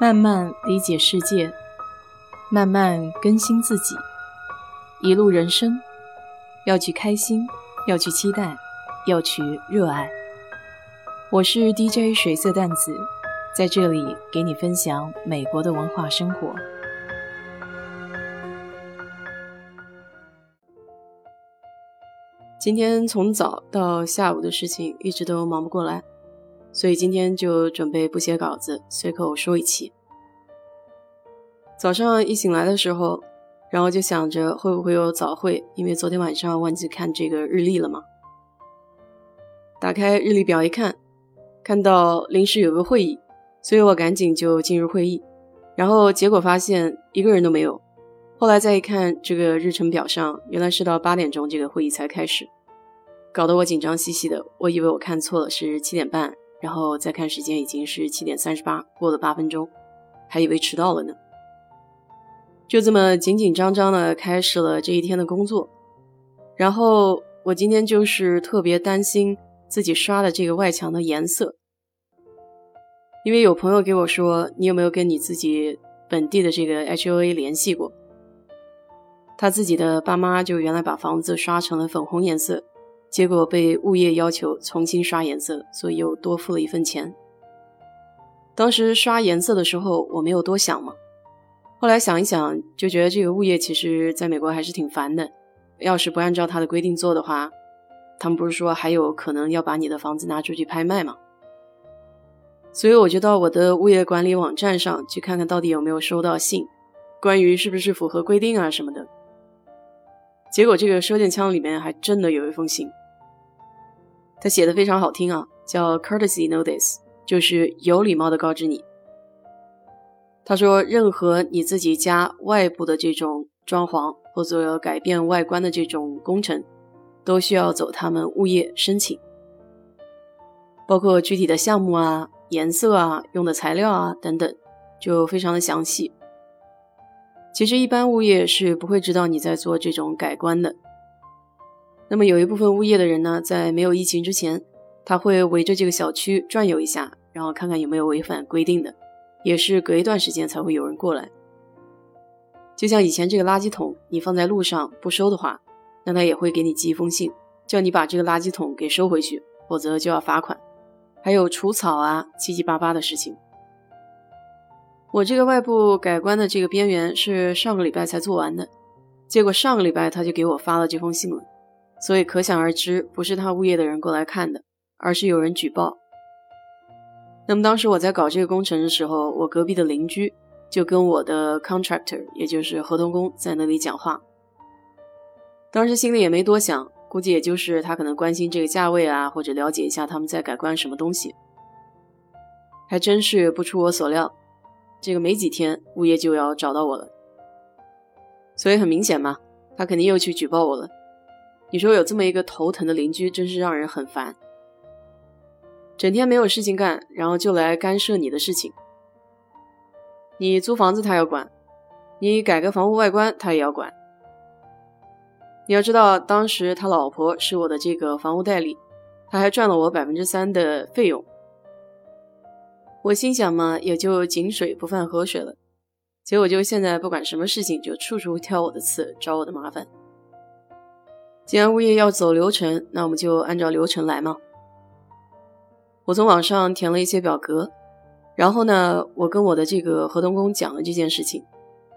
慢慢理解世界，慢慢更新自己，一路人生，要去开心，要去期待，要去热爱。我是 DJ 水色淡子，在这里给你分享美国的文化生活。今天从早到下午的事情一直都忙不过来。所以今天就准备不写稿子，随口说一期。早上一醒来的时候，然后就想着会不会有早会，因为昨天晚上忘记看这个日历了嘛。打开日历表一看，看到临时有个会议，所以我赶紧就进入会议，然后结果发现一个人都没有。后来再一看这个日程表上，原来是到八点钟这个会议才开始，搞得我紧张兮兮的，我以为我看错了，是七点半。然后再看时间，已经是七点三十八，过了八分钟，还以为迟到了呢。就这么紧紧张张的开始了这一天的工作。然后我今天就是特别担心自己刷的这个外墙的颜色，因为有朋友给我说，你有没有跟你自己本地的这个 HOA 联系过？他自己的爸妈就原来把房子刷成了粉红颜色。结果被物业要求重新刷颜色，所以又多付了一份钱。当时刷颜色的时候，我没有多想嘛。后来想一想，就觉得这个物业其实在美国还是挺烦的。要是不按照他的规定做的话，他们不是说还有可能要把你的房子拿出去拍卖吗？所以我就到我的物业管理网站上去看看到底有没有收到信，关于是不是符合规定啊什么的。结果这个收件箱里面还真的有一封信。他写的非常好听啊，叫 courtesy notice，就是有礼貌的告知你。他说，任何你自己家外部的这种装潢或者改变外观的这种工程，都需要走他们物业申请，包括具体的项目啊、颜色啊、用的材料啊等等，就非常的详细。其实一般物业是不会知道你在做这种改观的。那么有一部分物业的人呢，在没有疫情之前，他会围着这个小区转悠一下，然后看看有没有违反规定的，也是隔一段时间才会有人过来。就像以前这个垃圾桶，你放在路上不收的话，那他也会给你寄一封信，叫你把这个垃圾桶给收回去，否则就要罚款。还有除草啊，七七八八的事情。我这个外部改观的这个边缘是上个礼拜才做完的，结果上个礼拜他就给我发了这封信了。所以可想而知，不是他物业的人过来看的，而是有人举报。那么当时我在搞这个工程的时候，我隔壁的邻居就跟我的 contractor，也就是合同工在那里讲话。当时心里也没多想，估计也就是他可能关心这个价位啊，或者了解一下他们在改观什么东西。还真是不出我所料，这个没几天物业就要找到我了。所以很明显嘛，他肯定又去举报我了。你说有这么一个头疼的邻居，真是让人很烦。整天没有事情干，然后就来干涉你的事情。你租房子他要管，你改个房屋外观他也要管。你要知道，当时他老婆是我的这个房屋代理，他还赚了我百分之三的费用。我心想嘛，也就井水不犯河水了。结果就现在不管什么事情，就处处挑我的刺，找我的麻烦。既然物业要走流程，那我们就按照流程来嘛。我从网上填了一些表格，然后呢，我跟我的这个合同工讲了这件事情，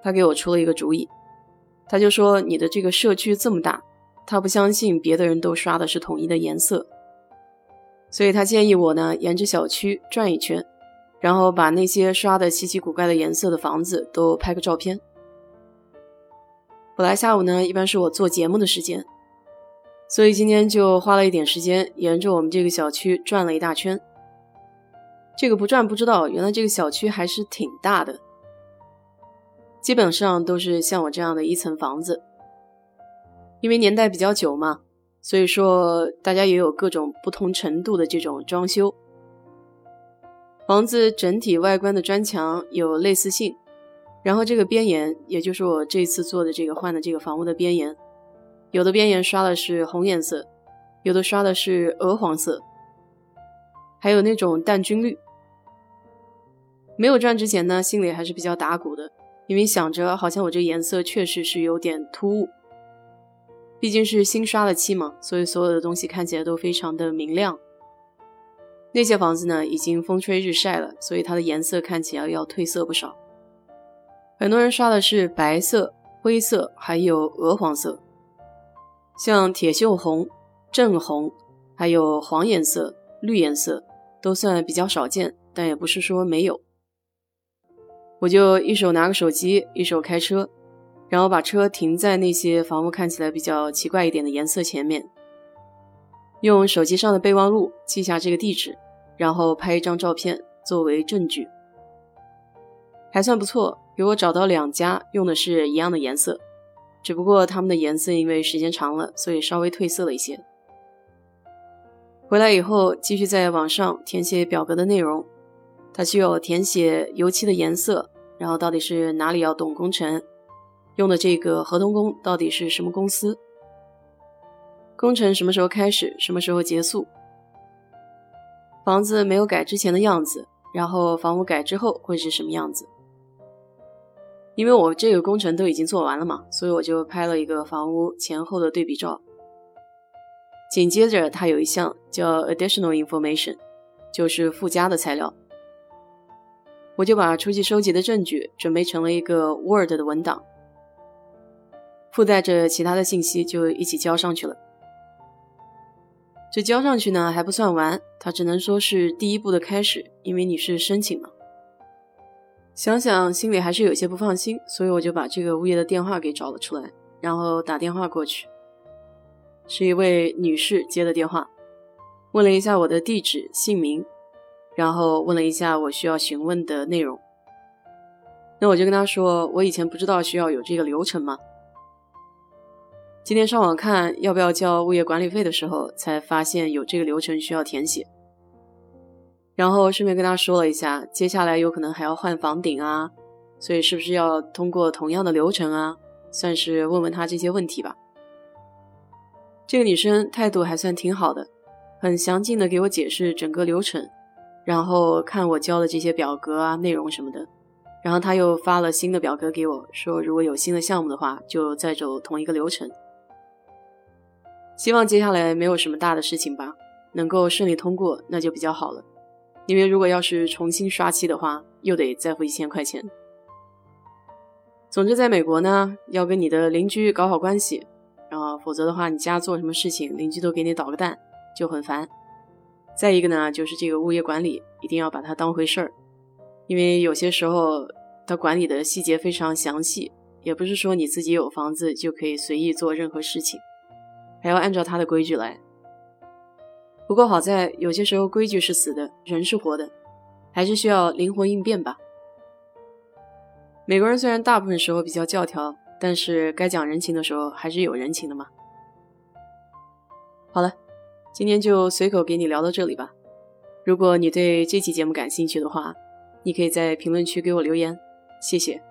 他给我出了一个主意，他就说你的这个社区这么大，他不相信别的人都刷的是统一的颜色，所以他建议我呢沿着小区转一圈，然后把那些刷的稀奇古怪的颜色的房子都拍个照片。本来下午呢，一般是我做节目的时间。所以今天就花了一点时间，沿着我们这个小区转了一大圈。这个不转不知道，原来这个小区还是挺大的，基本上都是像我这样的一层房子。因为年代比较久嘛，所以说大家也有各种不同程度的这种装修。房子整体外观的砖墙有类似性，然后这个边沿，也就是我这次做的这个换的这个房屋的边沿。有的边沿刷的是红颜色，有的刷的是鹅黄色，还有那种淡军绿。没有转之前呢，心里还是比较打鼓的，因为想着好像我这颜色确实是有点突兀。毕竟是新刷了漆嘛，所以所有的东西看起来都非常的明亮。那些房子呢，已经风吹日晒了，所以它的颜色看起来要褪色不少。很多人刷的是白色、灰色，还有鹅黄色，像铁锈红、正红，还有黄颜色、绿颜色，都算比较少见，但也不是说没有。我就一手拿个手机，一手开车。然后把车停在那些房屋看起来比较奇怪一点的颜色前面，用手机上的备忘录记下这个地址，然后拍一张照片作为证据，还算不错。给我找到两家用的是一样的颜色，只不过他们的颜色因为时间长了，所以稍微褪色了一些。回来以后继续在网上填写表格的内容，它需要填写油漆的颜色，然后到底是哪里要动工程。用的这个合同工到底是什么公司？工程什么时候开始？什么时候结束？房子没有改之前的样子，然后房屋改之后会是什么样子？因为我这个工程都已经做完了嘛，所以我就拍了一个房屋前后的对比照。紧接着，它有一项叫 Additional Information，就是附加的材料，我就把初期收集的证据准备成了一个 Word 的文档。附带着其他的信息就一起交上去了。这交上去呢还不算完，它只能说是第一步的开始，因为你是申请嘛。想想心里还是有些不放心，所以我就把这个物业的电话给找了出来，然后打电话过去。是一位女士接的电话，问了一下我的地址、姓名，然后问了一下我需要询问的内容。那我就跟她说，我以前不知道需要有这个流程吗？今天上网看要不要交物业管理费的时候，才发现有这个流程需要填写。然后顺便跟他说了一下，接下来有可能还要换房顶啊，所以是不是要通过同样的流程啊？算是问问他这些问题吧。这个女生态度还算挺好的，很详尽的给我解释整个流程，然后看我交的这些表格啊、内容什么的。然后他又发了新的表格给我，说如果有新的项目的话，就再走同一个流程。希望接下来没有什么大的事情吧，能够顺利通过，那就比较好了。因为如果要是重新刷漆的话，又得再付一千块钱。总之，在美国呢，要跟你的邻居搞好关系，啊，否则的话，你家做什么事情，邻居都给你捣个蛋，就很烦。再一个呢，就是这个物业管理一定要把它当回事儿，因为有些时候他管理的细节非常详细，也不是说你自己有房子就可以随意做任何事情。还要按照他的规矩来。不过好在有些时候规矩是死的，人是活的，还是需要灵活应变吧。美国人虽然大部分时候比较教条，但是该讲人情的时候还是有人情的嘛。好了，今天就随口给你聊到这里吧。如果你对这期节目感兴趣的话，你可以在评论区给我留言，谢谢。